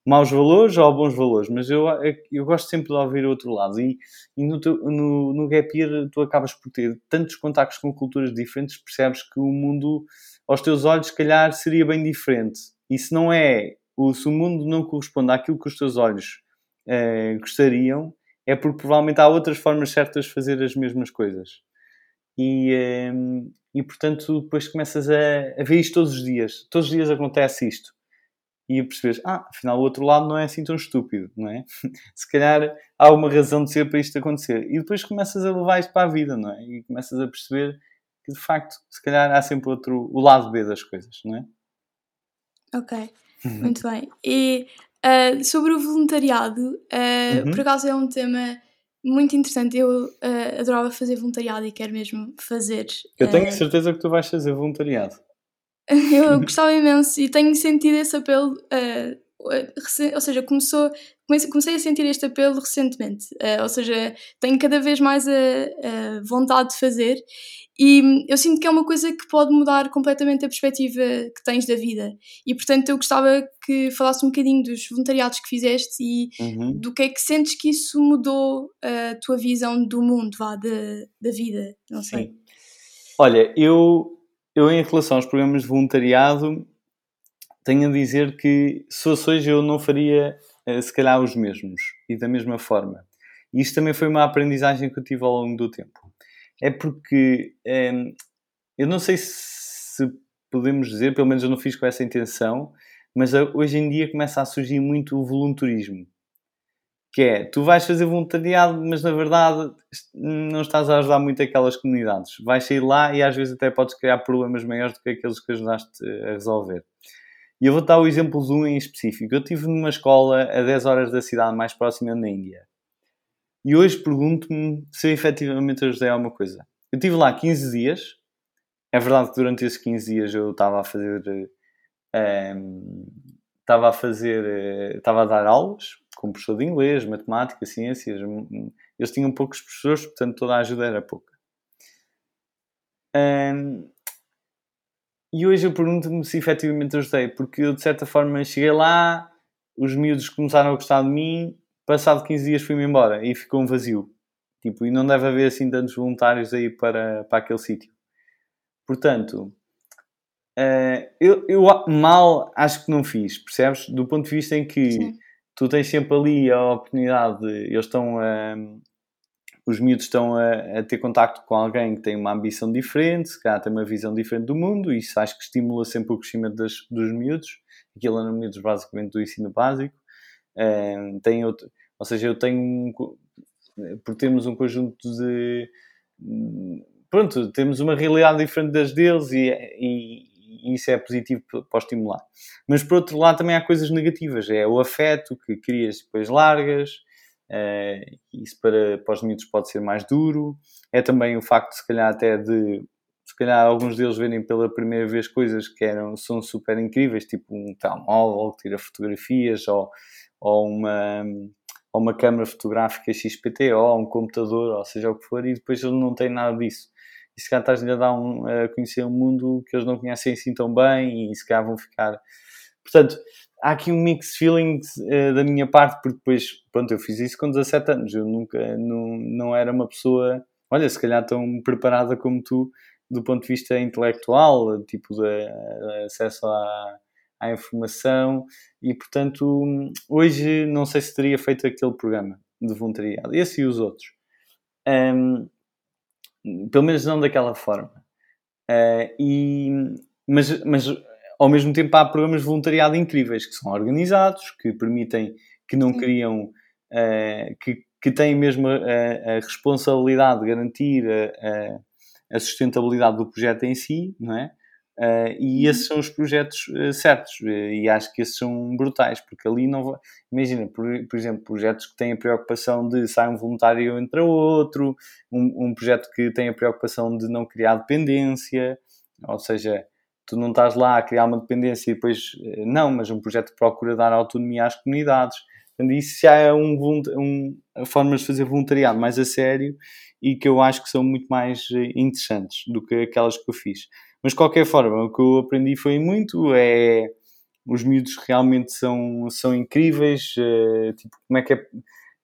maus valores ou bons valores, mas eu, eu gosto sempre de ouvir o outro lado. E, e no, no, no Gap Year tu acabas por ter tantos contactos com culturas diferentes, percebes que o mundo, aos teus olhos, se calhar seria bem diferente. E se não é, o, se o mundo não corresponde àquilo que os teus olhos uh, gostariam, é porque provavelmente há outras formas certas de fazer as mesmas coisas. E, um, e portanto, depois começas a, a, ver isto todos os dias. Todos os dias acontece isto. E percebes, ah, afinal o outro lado não é assim tão estúpido, não é? Se calhar há uma razão de ser para isto acontecer. E depois começas a levar isto para a vida, não é? E começas a perceber que de facto, se calhar há sempre outro, o lado B das coisas, não é? Ok, muito bem. E uh, sobre o voluntariado, uh, uhum. por acaso é um tema muito interessante. Eu uh, adorava fazer voluntariado e quero mesmo fazer. Eu tenho certeza que tu vais fazer voluntariado. eu gostava imenso e tenho sentido esse apelo. Ou seja, começou, comecei a sentir este apelo recentemente. ou seja, tenho cada vez mais a, a vontade de fazer e eu sinto que é uma coisa que pode mudar completamente a perspectiva que tens da vida. E portanto eu gostava que falasse um bocadinho dos voluntariados que fizeste e uhum. do que é que sentes que isso mudou a tua visão do mundo, vá, da, da vida. Não sei. Sim. Olha, eu, eu em relação aos programas de voluntariado tenho a dizer que se fosse hoje eu não faria eh, se calhar os mesmos e da mesma forma. E isto também foi uma aprendizagem que eu tive ao longo do tempo é porque ehm, eu não sei se podemos dizer, pelo menos eu não fiz com essa intenção, mas hoje em dia começa a surgir muito o voluntarismo. Que é, tu vais fazer voluntariado, mas na verdade não estás a ajudar muito aquelas comunidades. Vais sair lá e às vezes até podes criar problemas maiores do que aqueles que ajudaste a resolver. E eu vou dar o exemplo de um em específico. Eu estive numa escola a 10 horas da cidade mais próxima na Índia. E hoje pergunto-me se efetivamente ajudei a alguma coisa. Eu estive lá 15 dias. É verdade que durante esses 15 dias eu estava a fazer. Um, ehm, estava a fazer. Eh, estava a dar aulas como professor de inglês, matemática, ciências. Eles tinham poucos professores, portanto toda a ajuda era pouca. Um, ehm, e hoje eu pergunto-me se efetivamente ajudei, porque eu de certa forma cheguei lá, os miúdos começaram a gostar de mim passado 15 dias fui-me embora e ficou um vazio. Tipo, e não deve haver assim tantos voluntários aí para, para aquele sítio. Portanto, uh, eu, eu mal acho que não fiz, percebes? Do ponto de vista em que Sim. tu tens sempre ali a oportunidade, de, eles estão a. Os miúdos estão a, a, ter contacto com alguém que tem uma ambição diferente, que tem uma visão diferente do mundo, e isso acho que estimula sempre o crescimento das, dos miúdos. Aquilo no miúdos basicamente do ensino básico tem outro, ou seja, eu tenho um, porque temos um conjunto de pronto, temos uma realidade diferente das deles e, e, e, isso é positivo para estimular. Mas por outro lado também há coisas negativas, é o afeto que crias depois largas, uh, isso para, para os miúdos pode ser mais duro, é também o facto se calhar até de se calhar alguns deles verem pela primeira vez coisas que eram, são super incríveis, tipo um telemóvel que tira fotografias ou ou uma, ou uma câmara fotográfica XPT, ou um computador, ou seja o que for, e depois eles não têm nada disso. E se calhar estás-lhe a dar um, a conhecer um mundo que eles não conhecem assim tão bem e se calhar vão ficar. Portanto, há aqui um mix feelings uh, da minha parte, porque depois, pronto, eu fiz isso com 17 anos, eu nunca, não, não era uma pessoa, olha, se calhar tão preparada como tu, do ponto de vista intelectual, tipo de, de acesso a à informação e, portanto, hoje não sei se teria feito aquele programa de voluntariado, esse e os outros. Um, pelo menos não daquela forma. Uh, e, mas, mas ao mesmo tempo há programas de voluntariado incríveis que são organizados, que permitem, que não criam, uh, que, que têm mesmo a, a, responsabilidade de garantir a, a, sustentabilidade do projeto em si, não é? Uh, e uhum. esses são os projetos uh, certos uh, e acho que esses são brutais porque ali não vai... imagina por, por, exemplo projetos que têm a preocupação de sair um voluntário entre outro um, um, projeto que tem a preocupação de não criar dependência ou seja tu não estás lá a criar uma dependência e depois não mas um projeto procura dar autonomia às comunidades. Portanto, isso já é um, um, formas de fazer voluntariado mais a sério e que eu acho que são muito mais interessantes do que aquelas que eu fiz. Mas de qualquer forma, o que eu aprendi foi muito é os miúdos realmente são, são incríveis, uh, tipo, como é que é,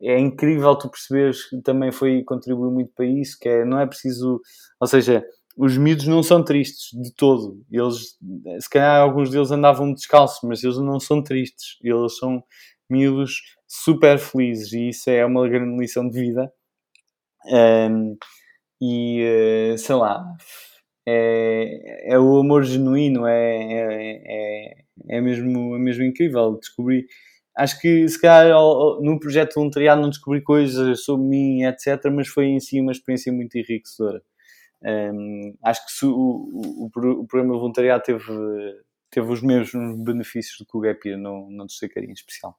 é incrível tu perceberes que também foi, contribuiu muito para isso, que é, não é preciso, ou seja, os miúdos não são tristes de todo, eles, se calhar alguns deles andavam descalços, mas eles não são tristes, eles são miúdos super felizes e isso é uma grande lição de vida. Um, e uh, sei lá, é, é o amor genuíno, é, é, é, é, mesmo, é mesmo incrível descobrir. Acho que se calhar no projeto voluntariado não descobri coisas sobre mim, etc., mas foi em si uma experiência muito enriquecedora. Um, acho que o, o, o, programa voluntariado teve, teve os mesmos benefícios do que o Gap Year, não, não destacaria em especial.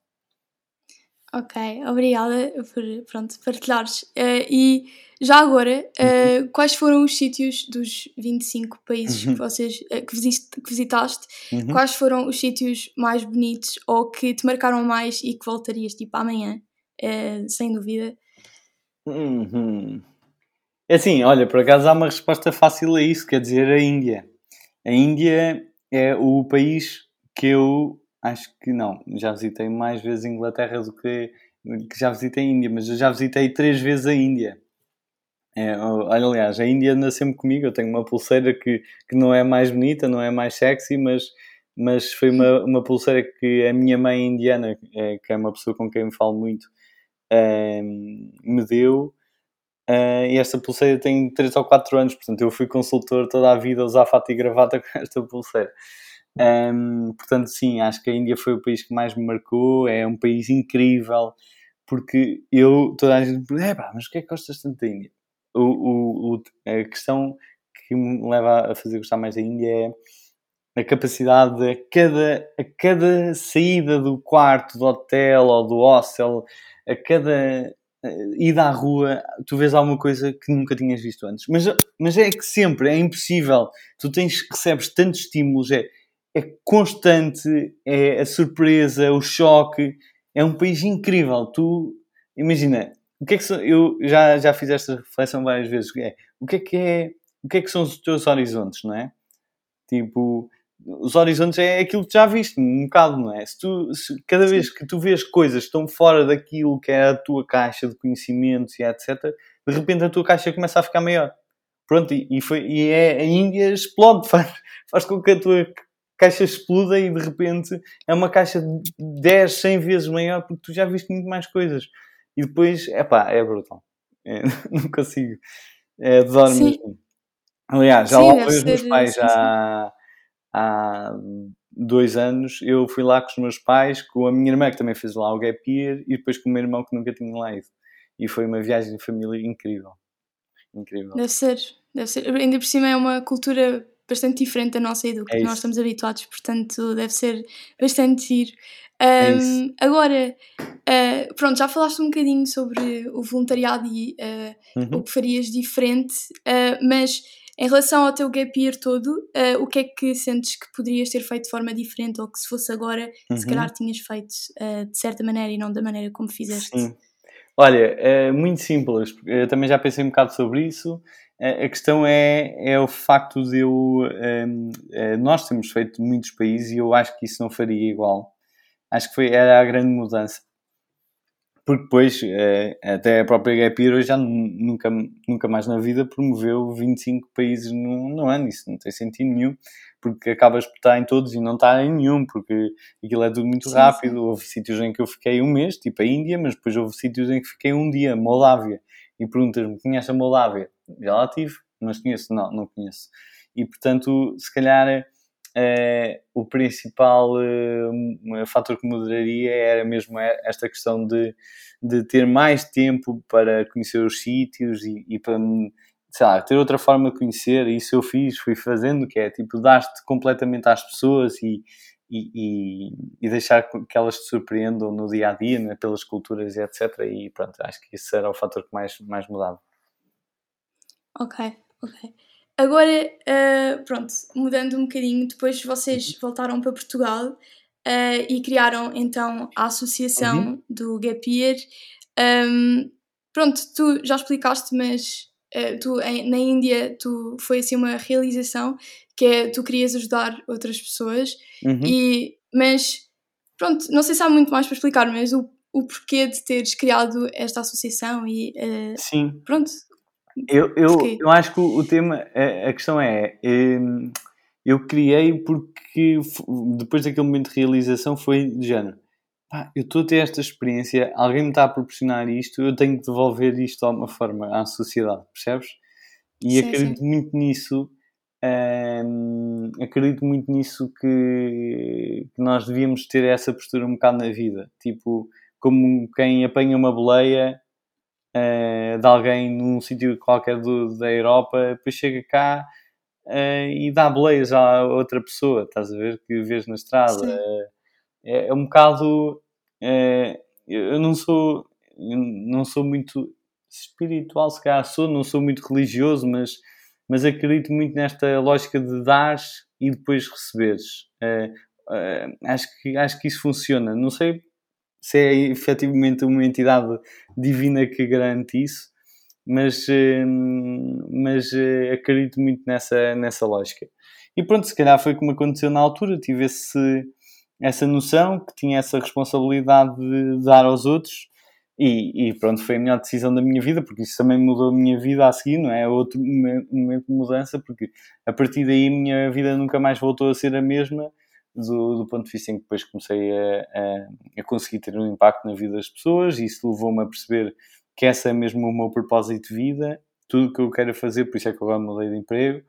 Ok, obrigada por pronto, partilhares. Uh, e já agora, uh, quais foram os sítios dos 25 países uhum. que, vocês, uh, que, visitaste, que visitaste uhum. quais foram os sítios mais bonitos ou que te marcaram mais e que voltarias tipo amanhã, sem dúvida? Uhum. É assim, olha, por acaso há uma resposta fácil a isso, quer dizer, a Índia. A Índia é o país que eu Acho que não. Já visitei mais vezes a Inglaterra do que, que já visitei a Índia, mas eu já visitei três vezes a Índia. É, aliás, a Índia anda sempre comigo. Eu tenho uma pulseira que, que não é mais bonita, não é mais sexy, mas, mas foi uma, uma pulseira que a minha mãe indiana, é, que é uma pessoa com quem me falo muito, é, me deu. Uh, e esta pulseira tem 3 ou 4 anos, portanto eu fui consultor toda a vida a usar fato e gravata com esta pulseira. Um, portanto, sim, acho que a Índia foi o país que mais me marcou. É um país incrível, porque eu, toda a gente me é pá, mas o que é que gostas tanto da Índia? O, o, a questão que me leva a fazer gostar mais da Índia é a capacidade de a cada, a cada saída do quarto, do hotel ou do hostel, a cada ida à rua, tu vês alguma coisa que nunca tinhas visto antes. Mas, mas é que sempre, é impossível. Tu tens, recebes tantos estímulos, é, é constante, é a surpresa, o choque. É um país incrível. Tu, imagina, o que é que são, eu já, já fiz esta reflexão várias vezes. É, o que é que é, o que é que são os teus horizontes, não é? Tipo, os horizontes é aquilo que já viste, um bocado, não é? Se tu, se, cada vez que tu vês coisas que estão fora daquilo que é a tua caixa de conhecimentos e etc., de repente a tua caixa começa a ficar maior. Pronto, e, e, foi, e é, a Índia explode, faz, faz com que a tua caixa exploda e de repente é uma caixa de 10, 100 vezes maior porque tu já viste muito mais coisas. E depois, é pá, é brutal. É, não consigo. É, adoro mesmo. Aliás, já Sim, lá foi os meus pais já há dois anos. Eu fui lá com os meus pais, com a minha irmã que também fez lá o gap year e depois com o meu irmão que nunca tinha lá ido. E foi uma viagem de família incrível. Incrível. Deve ser, deve ser. Ainda por cima é uma cultura bastante diferente da nossa e do que é nós estamos habituados, portanto deve ser bastante giro. Um, é agora, uh, pronto, já falaste um bocadinho sobre o voluntariado e uh, uhum. o que farias diferente, uh, mas em relação ao teu gap year todo, o que é que sentes que poderias ter feito de forma diferente ou que se fosse agora, uhum. se calhar tinhas feito de certa maneira e não da maneira como fizeste? Sim. Olha, é muito simples, eu também já pensei um bocado sobre isso a questão é, é o facto de eu. Um, eh, nós temos feito muitos países e eu acho que isso não faria igual. Acho que foi, era a grande mudança. Porque depois, eh, até a própria Gap Year já nunca, nunca mais na vida promoveu 25 países no, no ano. Isso não tem sentido nenhum, porque acabas por estar em todos e não estar em nenhum, porque aquilo é tudo muito sim, rápido. Sim. Houve sítios em que eu fiquei um mês, tipo a Índia, mas depois houve sítios em que fiquei um dia, Moldávia. E perguntas-me, conhece a Moldávia? já lá tive, mas conheço, não, não conheço. E portanto, se calhar é, o principal é, fator que mudaria era mesmo esta questão de, de ter mais tempo para conhecer os sítios e, e para sei lá, ter outra forma de conhecer, e isso eu fiz, fui fazendo, que é tipo, dar-te completamente às pessoas e, e, e, e, deixar que elas te surpreendam no dia a dia, né, pelas culturas e etc. E pronto, acho que isso era o fator que mais, mais mudava. Ok, ok. Agora, uh, pronto, mudando um bocadinho, depois vocês voltaram para Portugal uh, e criaram então a associação uhum. do Gap Year. Um, pronto, tu já explicaste, mas uh, tu em, na Índia tu, foi assim uma realização que é tu querias ajudar outras pessoas, uhum. e, mas pronto, não sei se há muito mais para explicar, mas o, o porquê de teres criado esta associação e Sim. pronto. Eu, eu, eu acho que o, tema, a, a questão é, hum, eu criei porque depois daquele momento de realização foi de género. Pá, eu estou a ter esta experiência, alguém me está a proporcionar isto, eu tenho que devolver isto de alguma forma à sociedade, percebes? E sim, acredito sim. muito nisso um, acredito muito nisso que, que, nós devíamos ter essa postura um bocado na vida. Tipo, como quem apanha uma boleia uh, de alguém num sítio qualquer do, da Europa, depois chega cá uh, e dá boleias a outra pessoa, estás a ver? Que vês na estrada. Uh, é, é, um bocado. eu não sou, não sou muito espiritual, se calhar sou, não sou muito religioso, mas mas acredito muito nesta lógica de dar e depois receberes. Uh, uh, acho, que, acho que isso funciona. Não sei se é efetivamente uma entidade divina que garante isso, mas, uh, mas acredito muito nessa, nessa lógica. E pronto, se calhar foi como aconteceu na altura, tive esse, essa noção que tinha essa responsabilidade de dar aos outros e, e, pronto, foi a melhor decisão da minha vida, porque isso também mudou a minha vida a seguir, não é? Outro momento de mudança, porque a partir daí a minha vida nunca mais voltou a ser a mesma, do, do ponto de vista em que depois comecei a, a, a conseguir ter um impacto na vida das pessoas, e isso levou-me a perceber que essa é mesmo o meu propósito de vida, tudo o que eu quero fazer, por isso é que eu agora mudei de emprego,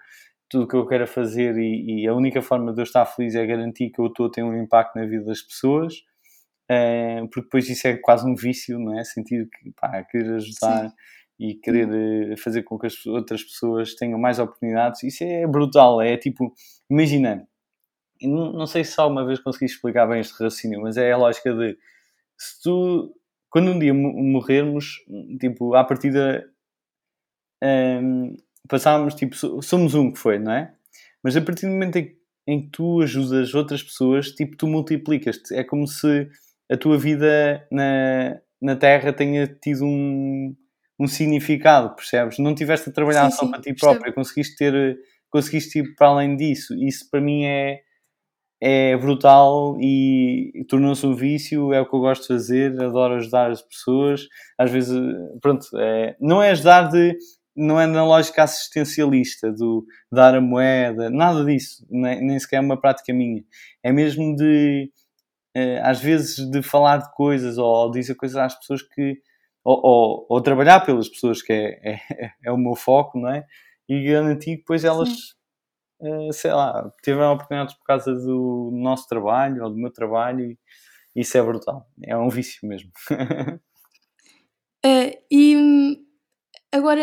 tudo o que eu quero fazer e, e, a única forma de eu estar feliz é garantir que eu estou a ter um impacto na vida das pessoas uh, porque depois isso é quase um vício, não é? Sentir que, pá, querer ajudar Sim. e querer uh, fazer com que as outras pessoas tenham mais oportunidades, isso é brutal, é tipo, imagina, não, não sei se só uma vez consegui explicar bem este raciocínio, mas é a lógica de, se tu, quando um dia morrermos, tipo, à partida... Um, passámos, tipo, somos um que foi, não é? Mas a partir do momento em que, em que tu ajudas outras pessoas, tipo, tu multiplicas-te. É como se a tua vida na, na Terra tenha tido um, um significado, percebes? Não tiveste a trabalhar sim, só sim, para ti própria, conseguiste ter, conseguiste ir para além disso. Isso para mim é, é brutal e tornou-se um vício, é o que eu gosto de fazer, adoro ajudar as pessoas. Às vezes, pronto, é, não é ajudar de. Não é na lógica assistencialista do dar a moeda, nada disso, nem, nem sequer é uma prática minha. É mesmo de eh, às vezes de falar de coisas ou dizer coisas às pessoas que ou, ou, ou trabalhar pelas pessoas que é, é, é, o meu foco, não é? E garantir que depois elas, uh, sei lá, tiveram oportunidades por causa do nosso trabalho ou do meu trabalho e isso é brutal. É um vício mesmo. uh, e agora,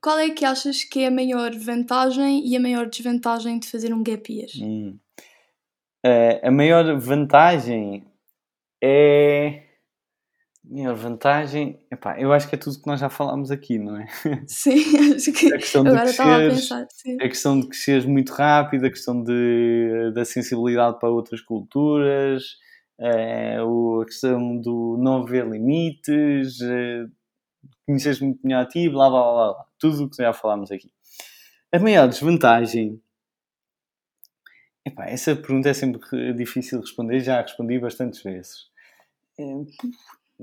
qual é que achas que é a maior vantagem e a maior desvantagem de fazer um gap year? Hum. Uh, a maior vantagem é. A maior vantagem. Epá, eu acho que é tudo que nós já falámos aqui, não é? Sim, acho que. A questão Agora estava a pensar. Sim. A questão de cresceres muito rápido, a questão de, da sensibilidade para outras culturas, uh, a questão do não haver limites, uh, conheceres muito melhor a ti, blá blá blá blá. Tudo o que já falámos aqui. A maior desvantagem Epá, essa pergunta é sempre difícil de responder, já respondi bastantes vezes.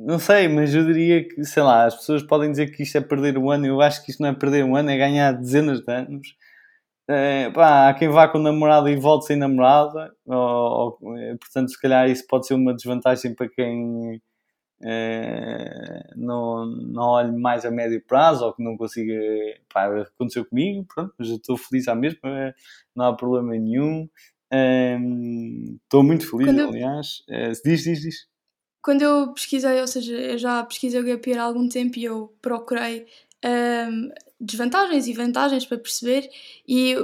Não sei, mas eu diria que, sei lá, as pessoas podem dizer que isto é perder um ano, eu acho que isto não é perder um ano, é ganhar dezenas de anos. É, pá, há quem vá com namorada e volte sem namorada, ou, ou, é, portanto, se calhar isso pode ser uma desvantagem para quem é, não, não olhe mais a médio prazo ou que não consiga. Pá, aconteceu comigo, pronto, mas eu estou feliz à mesma, não há problema nenhum. Estou muito feliz, Quando aliás. Diz, diz, diz. Quando eu pesquisei, ou seja, eu já pesquisei o Gap Year há algum tempo e eu procurei um, desvantagens e vantagens para perceber, e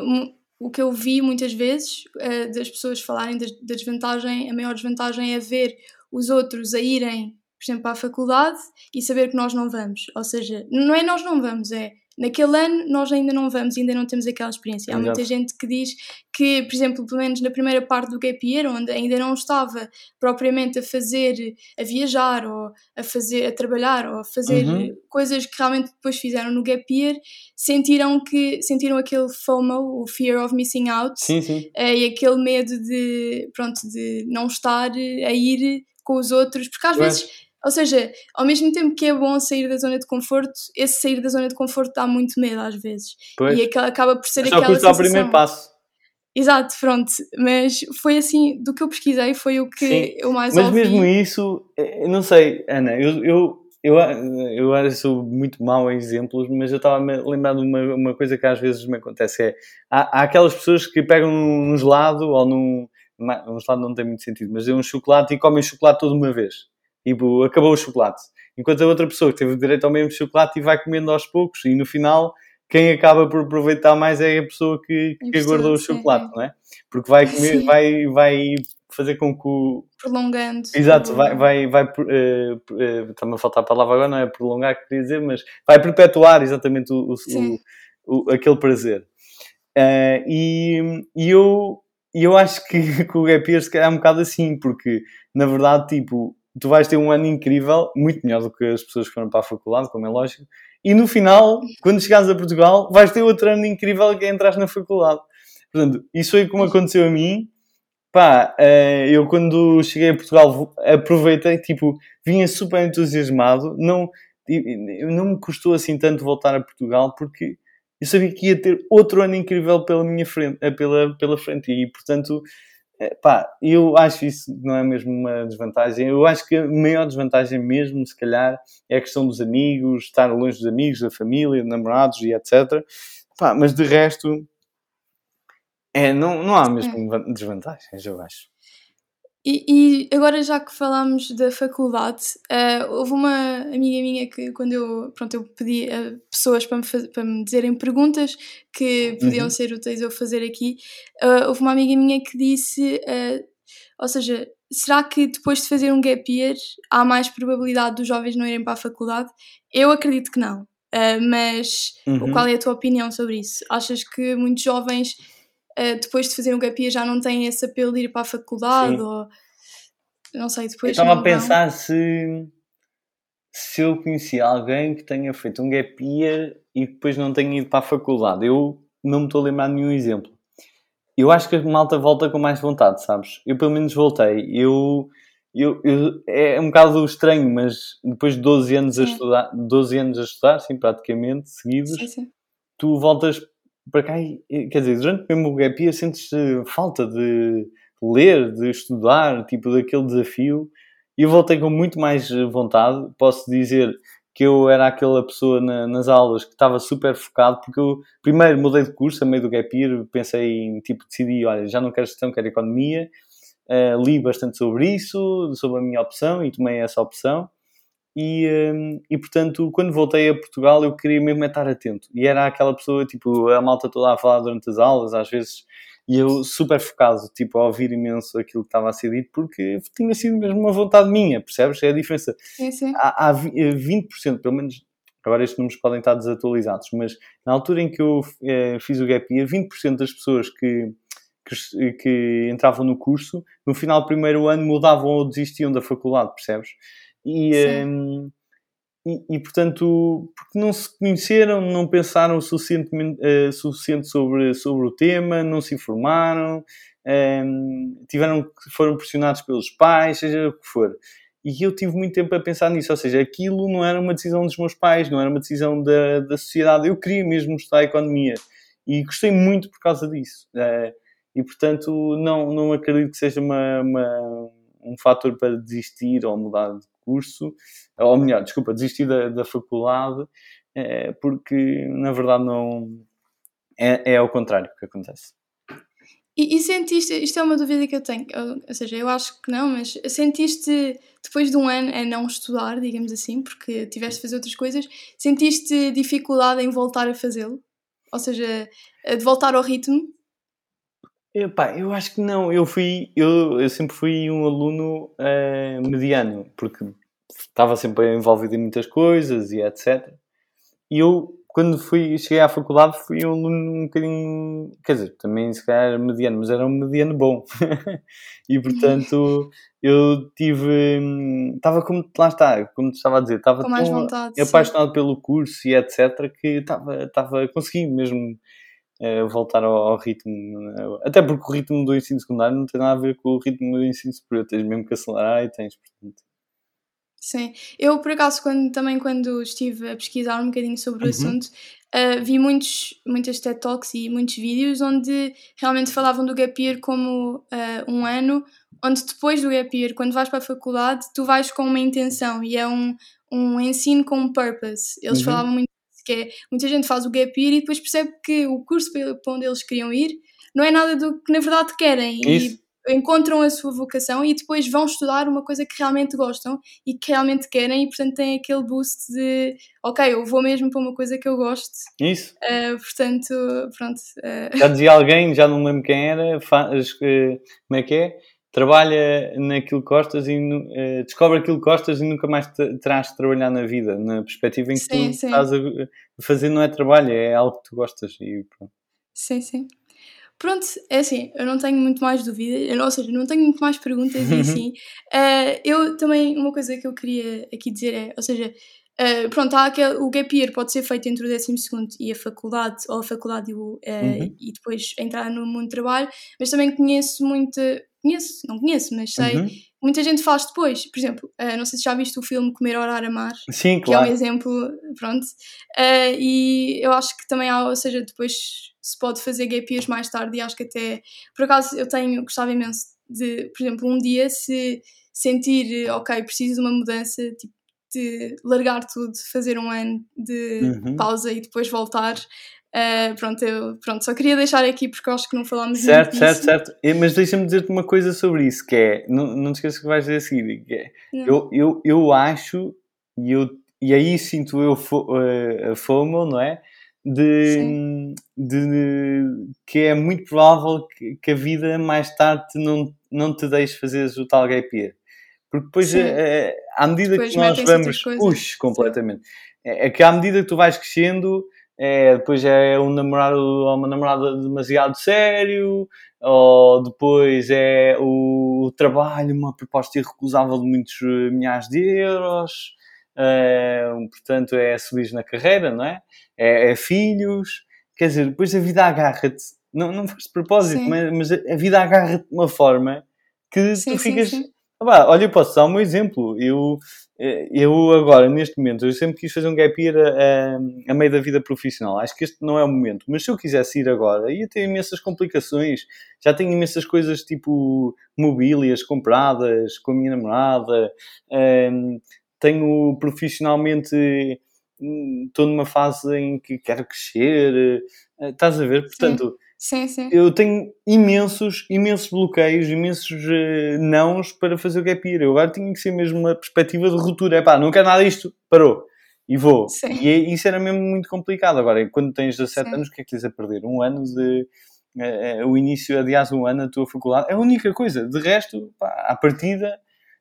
o que eu vi muitas vezes uh, das pessoas falarem da, desvantagem, a maior desvantagem é ver os outros a irem por exemplo, à faculdade e saber que nós não vamos. Ou seja, não é nós não vamos, é naquele ano nós ainda não vamos, ainda não temos aquela experiência. Há muita gente que diz que, por exemplo, pelo menos na primeira parte do gap year, onde ainda não estava propriamente a fazer, a viajar ou a fazer, a trabalhar ou a fazer uhum. coisas que realmente depois fizeram no gap year, sentiram que sentiram aquele FOMO, o fear of missing out, sim, sim. Eh, e aquele medo de, pronto, de não estar a ir com os outros, porque às vezes ou seja, ao mesmo tempo que é bom sair da zona de conforto, esse sair da zona de conforto dá muito medo às vezes. Pois. E acaba por ser é aquela sensação. o primeiro passo. Exato, pronto. Mas foi assim, do que eu pesquisei, foi o que Sim. eu mais Mas ouvi. mesmo isso, eh, eu não sei, Ana, eu, eu, eu, eu, eu sou muito mau em exemplos, mas eu estava a lembrar de uma, uma coisa que às vezes me acontece, é, há, há aquelas pessoas que pegam num gelado, ou num, um gelado não tem muito sentido, mas é um chocolate e comem chocolate toda uma vez. Tipo, acabou o chocolate. Enquanto a outra pessoa teve direito ao mesmo chocolate e vai comendo aos poucos, e no final, quem acaba por aproveitar mais é a pessoa que, que aguardou o chocolate, não é? Porque vai comer, vai, vai fazer com que o. Prolongando. Exato, vai. vai, vai uh, uh, Está-me a faltar a palavra agora, não é prolongar, queria dizer, mas vai perpetuar exatamente o, o, o aquele prazer. Uh, e, e eu, eu acho que, que o gap year se calhar é um bocado assim, porque na verdade, tipo, tu vais ter um ano incrível, muito melhor do que as pessoas que foram para a faculdade, como é lógico, e no final, quando chegares a Portugal, vais ter outro ano incrível que é entrar na faculdade. Portanto, isso foi como aconteceu a mim. Pá, eh, eu quando cheguei a Portugal aproveitei, tipo, vinha super entusiasmado, não, não me custou assim tanto voltar a Portugal porque eu sabia que ia ter outro ano incrível pela minha frente, eh, pela, pela frente e portanto é, pá, eu acho isso não é mesmo uma desvantagem. Eu acho que a maior desvantagem mesmo, se calhar, é a questão dos amigos, estar longe dos amigos, da família, namorados e etc. Pá, mas de resto, é, não, não há mesmo desvantagens, eu acho. E, e, agora já que falámos da faculdade, uh, houve uma amiga minha que quando eu, pronto, eu pedi a pessoas para me, para me dizerem perguntas que podiam uhum. ser úteis eu fazer aqui, uh, houve uma amiga minha que disse, uh, ou seja, será que depois de fazer um gap year há mais probabilidade dos jovens não irem para a faculdade? Eu acredito que não, mas uhum. qual é a tua opinião sobre isso? Achas que muitos jovens uh, depois de fazer um gap year já não têm esse apelo de ir para a faculdade Sim. ou não sei, depois. Eu estava a pensar se, se eu conheci alguém que tenha feito um gap year e depois não tenha ido para a faculdade. Eu não me estou a lembrar de nenhum exemplo. Eu acho que a malta volta com mais vontade, sabes? Eu pelo menos voltei. Eu, eu, eu é um bocado estranho, mas depois de 12 anos sim. a estudar, 12 anos a estudar, sim, praticamente, seguidos, sim, sim. tu voltas para cá, quer dizer, durante mesmo o gap year sentes falta de ler, de estudar, tipo daquele desafio. E eu voltei com muito mais vontade. Posso dizer que eu era aquela pessoa na, nas aulas que estava super focado, porque eu primeiro mudei de curso a meio do gap year, pensei em, tipo, decidi, olha, já não quero gestão, quero economia. Uh, li bastante sobre isso, sobre a minha opção e tomei essa opção. E, um, e portanto, quando voltei a Portugal, eu queria mesmo estar atento. E era aquela pessoa, tipo, a malta toda a falar durante as aulas, às vezes, e eu super focado, tipo, a ouvir imenso aquilo que estava a ser dito, porque tinha sido mesmo uma vontade minha, percebes? É a diferença. Sim, sim. Há, há 20%, eh, pelo menos, agora estes números podem estar desatualizados, mas na altura em que eu eh, fiz o gap year, 20% das pessoas que, que, que entravam no curso, no final do primeiro ano mudavam ou desistiam da faculdade, percebes? E, um, e, e, portanto, porque não se conheceram, não pensaram suficientemente, uh, suficiente sobre, sobre o tema, não se informaram, um, tiveram, foram pressionados pelos pais, seja o que for. E eu tive muito tempo a pensar nisso, ou seja, aquilo não era uma decisão dos meus pais, não era uma decisão da, da sociedade. Eu queria mesmo estudar economia e gostei muito por causa disso. Uh, e portanto, não, não acredito que seja uma, uma um fator para desistir ou mudar de curso, ou melhor, desculpa, desistir da, da faculdade, é, porque na verdade não. É, é ao contrário que acontece. E, e, sentiste, isto é uma dúvida que eu tenho, ou, ou, seja, eu acho que não, mas sentiste depois de um ano a não estudar, digamos assim, porque tiveste de fazer outras coisas, sentiste dificuldade em voltar a fazê-lo? Ou seja, de voltar ao ritmo? Epá, eu acho que não. Eu fui, eu, eu sempre fui um aluno uh, mediano, porque estava sempre envolvido em muitas coisas e etc. E eu, quando fui, cheguei à faculdade fui um, um bocadinho, quer dizer, também se calhar mediano, mas era um mediano bom. e portanto eu tive, estava como, lá está, como te estava a dizer, estava Com tão vontade, apaixonado sim. pelo curso e etc, que estava, estava, consegui mesmo voltar ao, ao, ritmo, até porque o ritmo do ensino secundário não tem nada a ver com o ritmo do ensino superior, tens mesmo que acelerar e tens, portanto. Sim, eu por acaso quando, também quando estive a pesquisar um bocadinho sobre o uhum. assunto, uh, vi muitos, muitas TED Talks e muitos vídeos onde realmente falavam do gap year como uh, um ano onde depois do gap year, quando vais para a faculdade, tu vais com uma intenção e é um, um ensino com um purpose. Eles uhum. falavam muito que é, muita gente faz o gap year e depois percebe que o curso para onde eles queriam ir não é nada do que na verdade querem. Isso. E encontram a sua vocação e depois vão estudar uma coisa que realmente gostam e que realmente querem e portanto têm aquele boost de ok, eu vou mesmo para uma coisa que eu gosto. Isso. Uh, portanto, pronto. Uh... Já dizia alguém, já não lembro quem era, faz, como é que é? Trabalha naquilo que gostas e uh, descobre aquilo que gostas e nunca mais te, terás de trabalhar na vida, na perspectiva em que sim, tu sim. estás a fazer não é trabalho, é algo que tu gostas e pronto. Sim, sim. Pronto, é assim, eu não tenho muito mais dúvidas, ou seja, não tenho muito mais perguntas e assim. Uh, eu também, uma coisa que eu queria aqui dizer é, ou seja, uh, pronto, há aquele, o gap year pode ser feito entre o 12 e a faculdade, ou a faculdade e, o, uh, uhum. e depois entrar no mundo do trabalho, mas também conheço muito, conheço, não conheço, mas sei, uhum. muita gente faz depois. Por exemplo, uh, não sei se já viste o filme Comer, Orar, Amar. Sim, claro. Que é um exemplo, pronto. Uh, e eu acho que também há, ou seja, depois se pode fazer gap years mais tarde e acho que até, por acaso eu tenho, gostava imenso de, por exemplo, um dia se sentir, ok, preciso de uma mudança, tipo, de largar tudo, fazer um ano de uhum. pausa e depois voltar. Uh, pronto, eu pronto, só queria deixar aqui porque acho que não falámos certo, muito Certo, certo, certo. Mas deixa-me dizer-te uma coisa sobre isso, que é, não, não te esqueças que vais dizer a seguir, que é, eu, eu, eu acho, e, eu, e aí sinto eu uh, a FOMO, não é? de, de, que é muito provável que, que, a vida mais tarde não, não te deixe fazer o tal gap year. Porque depois, é, à medida depois que nós vamos, puxa, completamente. É, é, que à medida que tu vais crescendo, é, depois é um namorado ou uma namorada demasiado sério, ou depois é o, trabalho, uma proposta irrecusável de muitos milhares de euros, Uh, portanto, é subir na carreira, não é? é? é? filhos, quer dizer, depois a vida agarra-te, não, não faz de propósito, mas, mas, a vida agarra-te de uma forma que sim, tu ficas. Sim, sim. Ah, olha, eu posso dar um exemplo. Eu, eh, eu agora, neste momento, eu sempre quis fazer um gap year a, a, meio da vida profissional. Acho que este não é o momento. Mas se eu quisesse ir agora, ia ter imensas complicações. Já tenho imensas coisas tipo mobílias compradas com a minha namorada. Um, tenho profissionalmente estou numa fase em que quero crescer, eh, estás a ver? Portanto, sim. Sim, eu tenho imensos, imensos bloqueios, imensos uh, nãos para fazer o gap year. Eu agora tinha que ser mesmo uma perspectiva de ruptura. É pá, não quero nada disto, parou. E vou. Sim. E é, isso era mesmo muito complicado. Agora, quando tens 17 sim. anos, o que é que tens a perder? Um ano de. Uh, o início, aliás, um ano da tua faculdade é a única coisa. De resto, pá, à partida,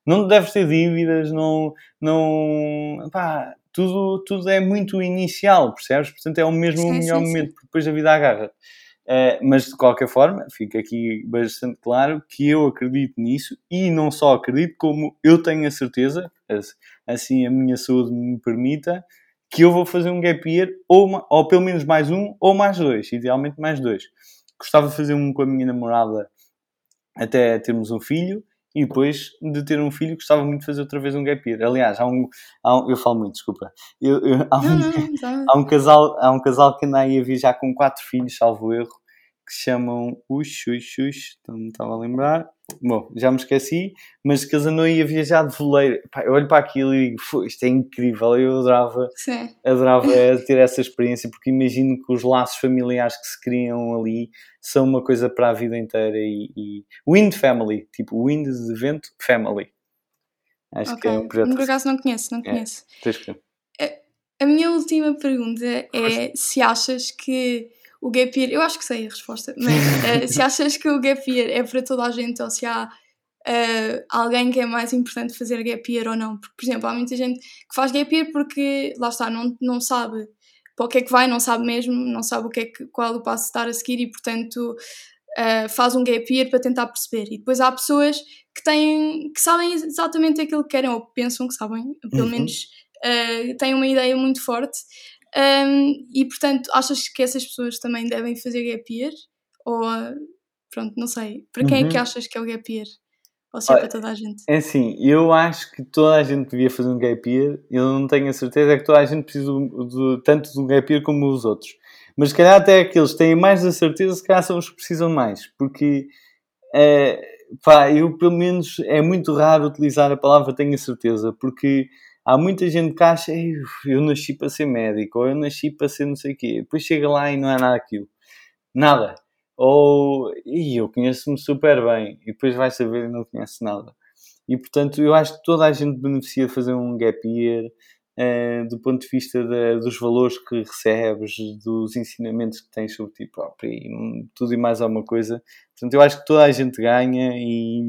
não deves ter dívidas, não, não, pá, tudo, tudo é muito inicial, percebes? Portanto, é o mesmo sim, o melhor momento, porque depois a vida agarra. Uh, mas de qualquer forma, fica aqui bastante claro que eu acredito nisso e não só acredito, como eu tenho a certeza, assim a minha saúde me permita, que eu vou fazer um gap year, ou, uma, ou pelo menos mais um, ou mais dois, idealmente mais dois. Gostava de fazer um com a minha namorada até termos um filho, e depois de ter um filho gostava muito de fazer outra vez um gap year. Aliás, há um, há um eu falo muito, desculpa. Eu, eu, há, um, não, não, há, um casal, há um casal que anda aí a viajar com quatro filhos, salvo erro, que se chamam Ux, Ux, Ux, não me estava a lembrar. Bom, já me esqueci, mas que eles andam aí a viajar de voleiro. eu olho para aquilo e digo, isto é incrível, eu adorava, Sim. adorava ter essa experiência, porque imagino que os laços familiares que se criam ali são uma coisa para a vida inteira e, e... Wind Family, tipo Wind de vento Family. Acho okay. que é um projeto. Por acaso não conheço, não é, conheço. É, a minha última pergunta é se achas que o gap year, eu acho que sei a resposta, mas uh, se achas que o gap year é para toda a gente ou se há uh, alguém que é mais importante fazer gap year ou não, porque, por exemplo, há muita gente que faz gap year porque, lá está, não, não sabe para o que é que vai, não sabe mesmo, não sabe o que é que, qual o passo estar a seguir e, portanto, uh, faz um gap year para tentar perceber. E depois há pessoas que têm, que sabem exatamente aquilo que querem, ou pensam que sabem, pelo uhum. menos uh, têm uma ideia muito forte. Um, e portanto, achas que essas pessoas também devem fazer gap year? Ou, pronto, não sei. Para quem uhum. é que uhum. achas que é o gap year? Ou se é para toda a gente? É assim, eu acho que toda a gente devia fazer um gap year. Eu não tenho a certeza, é que toda a gente precisa de, tanto de um gap year como os outros. Mas se calhar até aqueles que têm mais a certeza, se calhar são os que precisam mais. Porque, é, pá, eu pelo menos é muito raro utilizar a palavra tenho a certeza, porque há muita gente que acha eu nasci para ser médico, ou eu nasci para ser não sei o quê. Depois chega lá e não é nada aquilo. Nada. Ou, eu conheço-me super bem, e depois vai saber e não conhece nada. E portanto, eu acho que toda a gente beneficia de fazer um gap year, uh, do ponto de vista dos valores que recebes, dos ensinamentos que tens sobre ti próprio, e tudo e mais alguma coisa. Portanto, eu acho que toda a gente ganha e,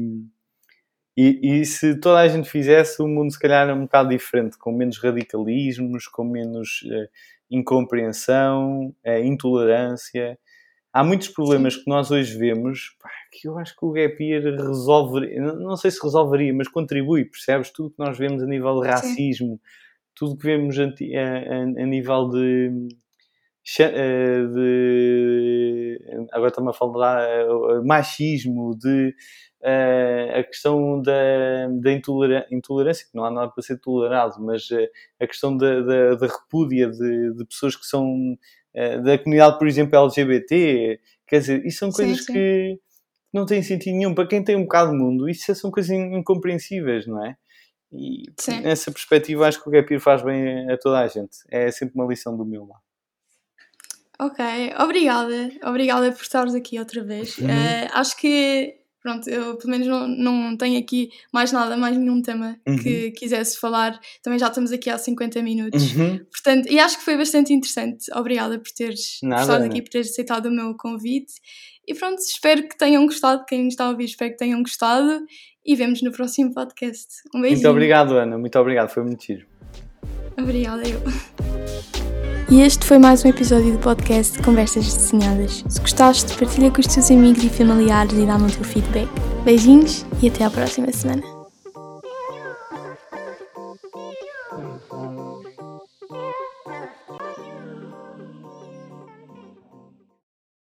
e, e, se toda a gente fizesse, o mundo se calhar era um bocado diferente, com menos radicalismos, com menos uh, incompreensão, uh, intolerância. Há muitos problemas Sim. que nós hoje vemos pá, que eu acho que o gap year resolveria, não sei se resolveria, mas contribui, percebes? Tudo que nós vemos a nível de racismo, Sim tudo que vemos a, a, a nível de, de agora estamos a falar eh, machismo, de uh, a questão da, da intolerância, que não há nada para ser tolerado, mas a questão da, da, da repúdia de, de, pessoas que são da comunidade, por exemplo, LGBT, quer dizer, isso são coisas sim, sim. que não têm sentido nenhum. Para quem tem um bocado de mundo, isso são coisas incompreensíveis, não é? E Sim. nessa perspectiva acho que o gap year faz bem a toda a gente. É sempre uma lição do meu lado. Ok, obrigada. Obrigada por estares aqui outra vez. Uhum. Uh, acho que, pronto, eu pelo menos não, não tenho aqui mais nada, mais nenhum tema uhum. que quisesse falar. Também já estamos aqui há 50 minutos. Uhum. Portanto, e acho que foi bastante interessante. Obrigada por teres nada, estado aqui, por teres aceitado o meu convite. E pronto, espero que tenham gostado. Quem está a ouvir, espero que tenham gostado e vemos no próximo podcast. Um beijinho. Muito obrigado, Ana. Muito obrigado. Foi muito giro. Obrigada, eu. E este foi mais um episódio do podcast Conversas Desenhadas. Se gostaste, partilha com os teus amigos e familiares e dá-me o teu feedback. Beijinhos e até à próxima semana.